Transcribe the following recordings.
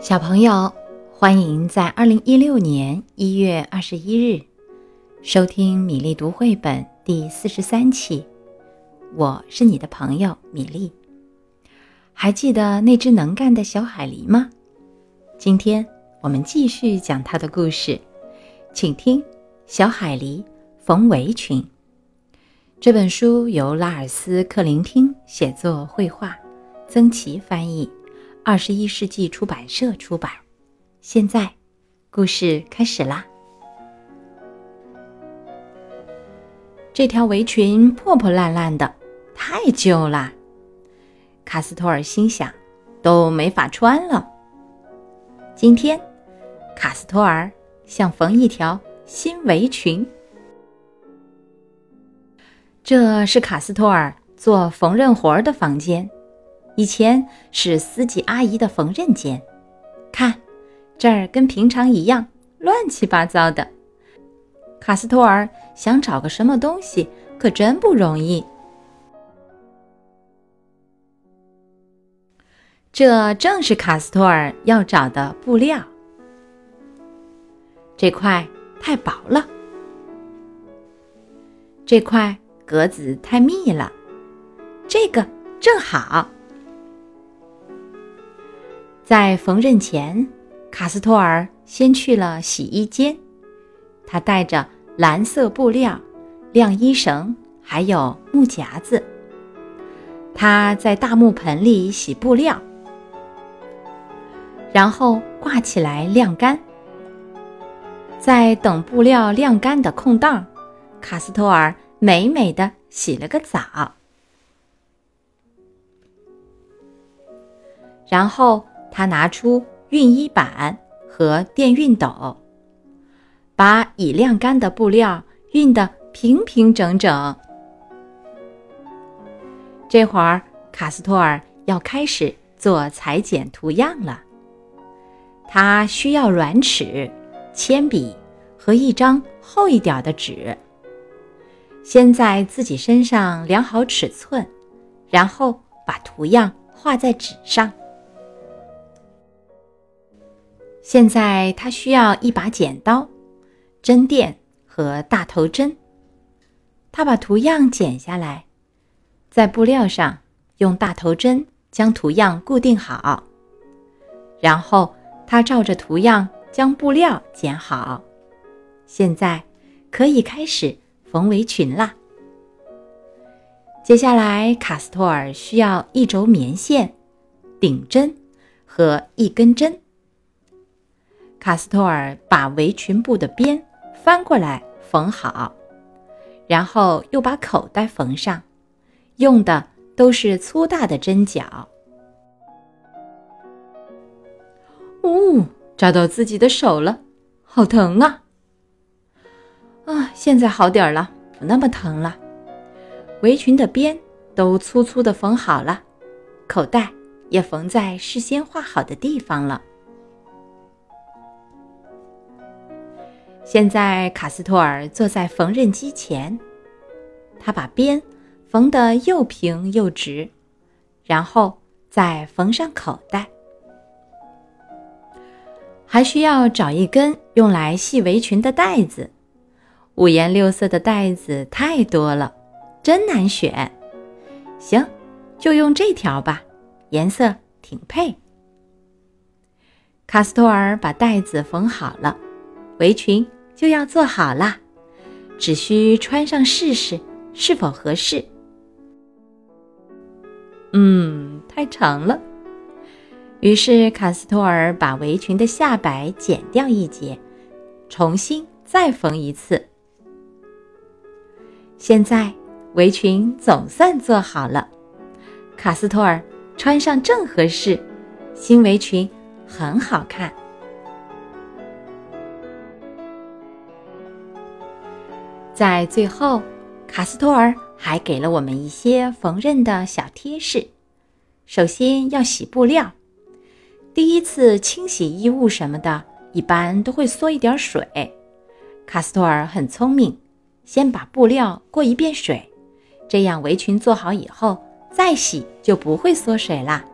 小朋友，欢迎在二零一六年一月二十一日收听米粒读绘本第四十三期。我是你的朋友米粒。还记得那只能干的小海狸吗？今天我们继续讲它的故事，请听《小海狸缝围裙》。这本书由拉尔斯·克林汀写作、绘画，曾琦翻译。二十一世纪出版社出版。现在，故事开始啦。这条围裙破破烂烂的，太旧啦。卡斯托尔心想，都没法穿了。今天，卡斯托尔想缝一条新围裙。这是卡斯托尔做缝纫活的房间。以前是司机阿姨的缝纫间，看，这儿跟平常一样乱七八糟的。卡斯托尔想找个什么东西，可真不容易。这正是卡斯托尔要找的布料。这块太薄了，这块格子太密了，这个正好。在缝纫前，卡斯托尔先去了洗衣间。他带着蓝色布料、晾衣绳，还有木夹子。他在大木盆里洗布料，然后挂起来晾干。在等布料晾干的空档，卡斯托尔美美的洗了个澡，然后。他拿出熨衣板和电熨斗，把已晾干的布料熨得平平整整。这会儿，卡斯托尔要开始做裁剪图样了。他需要软尺、铅笔和一张厚一点的纸。先在自己身上量好尺寸，然后把图样画在纸上。现在他需要一把剪刀、针垫和大头针。他把图样剪下来，在布料上用大头针将图样固定好，然后他照着图样将布料剪好。现在可以开始缝围裙啦。接下来，卡斯托尔需要一轴棉线、顶针和一根针。卡斯托尔把围裙布的边翻过来缝好，然后又把口袋缝上，用的都是粗大的针脚。呜，扎到自己的手了，好疼啊！啊，现在好点儿了，不那么疼了。围裙的边都粗粗的缝好了，口袋也缝在事先画好的地方了。现在，卡斯托尔坐在缝纫机前，他把边缝得又平又直，然后再缝上口袋。还需要找一根用来系围裙的带子，五颜六色的带子太多了，真难选。行，就用这条吧，颜色挺配。卡斯托尔把带子缝好了，围裙。就要做好啦，只需穿上试试是否合适。嗯，太长了。于是卡斯托尔把围裙的下摆剪掉一截，重新再缝一次。现在围裙总算做好了，卡斯托尔穿上正合适，新围裙很好看。在最后，卡斯托尔还给了我们一些缝纫的小贴士。首先要洗布料，第一次清洗衣物什么的，一般都会缩一点水。卡斯托尔很聪明，先把布料过一遍水，这样围裙做好以后再洗就不会缩水啦。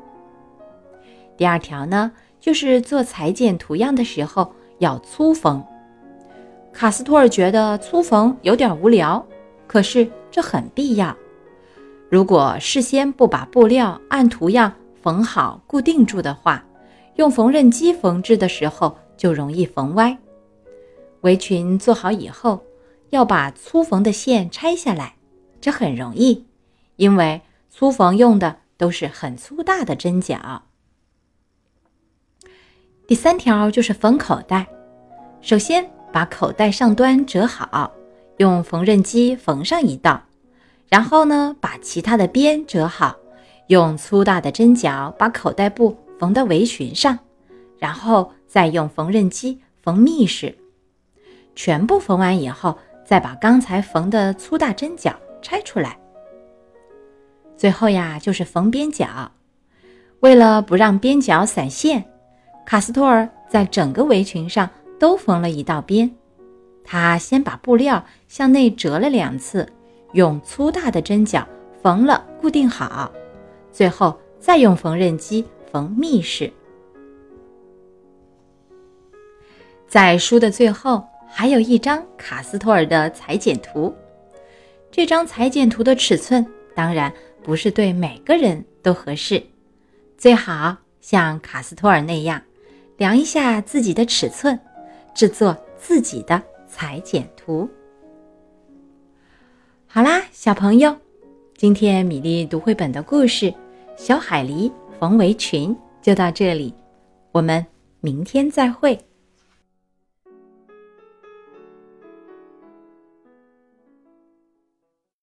第二条呢，就是做裁剪图样的时候要粗缝。卡斯托尔觉得粗缝有点无聊，可是这很必要。如果事先不把布料按图样缝好、固定住的话，用缝纫机缝制的时候就容易缝歪。围裙做好以后，要把粗缝的线拆下来，这很容易，因为粗缝用的都是很粗大的针脚。第三条就是缝口袋，首先把口袋上端折好，用缝纫机缝上一道，然后呢，把其他的边折好，用粗大的针脚把口袋布缝到围裙上，然后再用缝纫机缝密实。全部缝完以后，再把刚才缝的粗大针脚拆出来。最后呀，就是缝边角。为了不让边角散线，卡斯托尔在整个围裙上都缝了一道边。他先把布料向内折了两次，用粗大的针脚缝了固定好，最后再用缝纫机缝密实。在书的最后。还有一张卡斯托尔的裁剪图，这张裁剪图的尺寸当然不是对每个人都合适，最好像卡斯托尔那样量一下自己的尺寸，制作自己的裁剪图。好啦，小朋友，今天米粒读绘本的故事《小海狸缝围裙》就到这里，我们明天再会。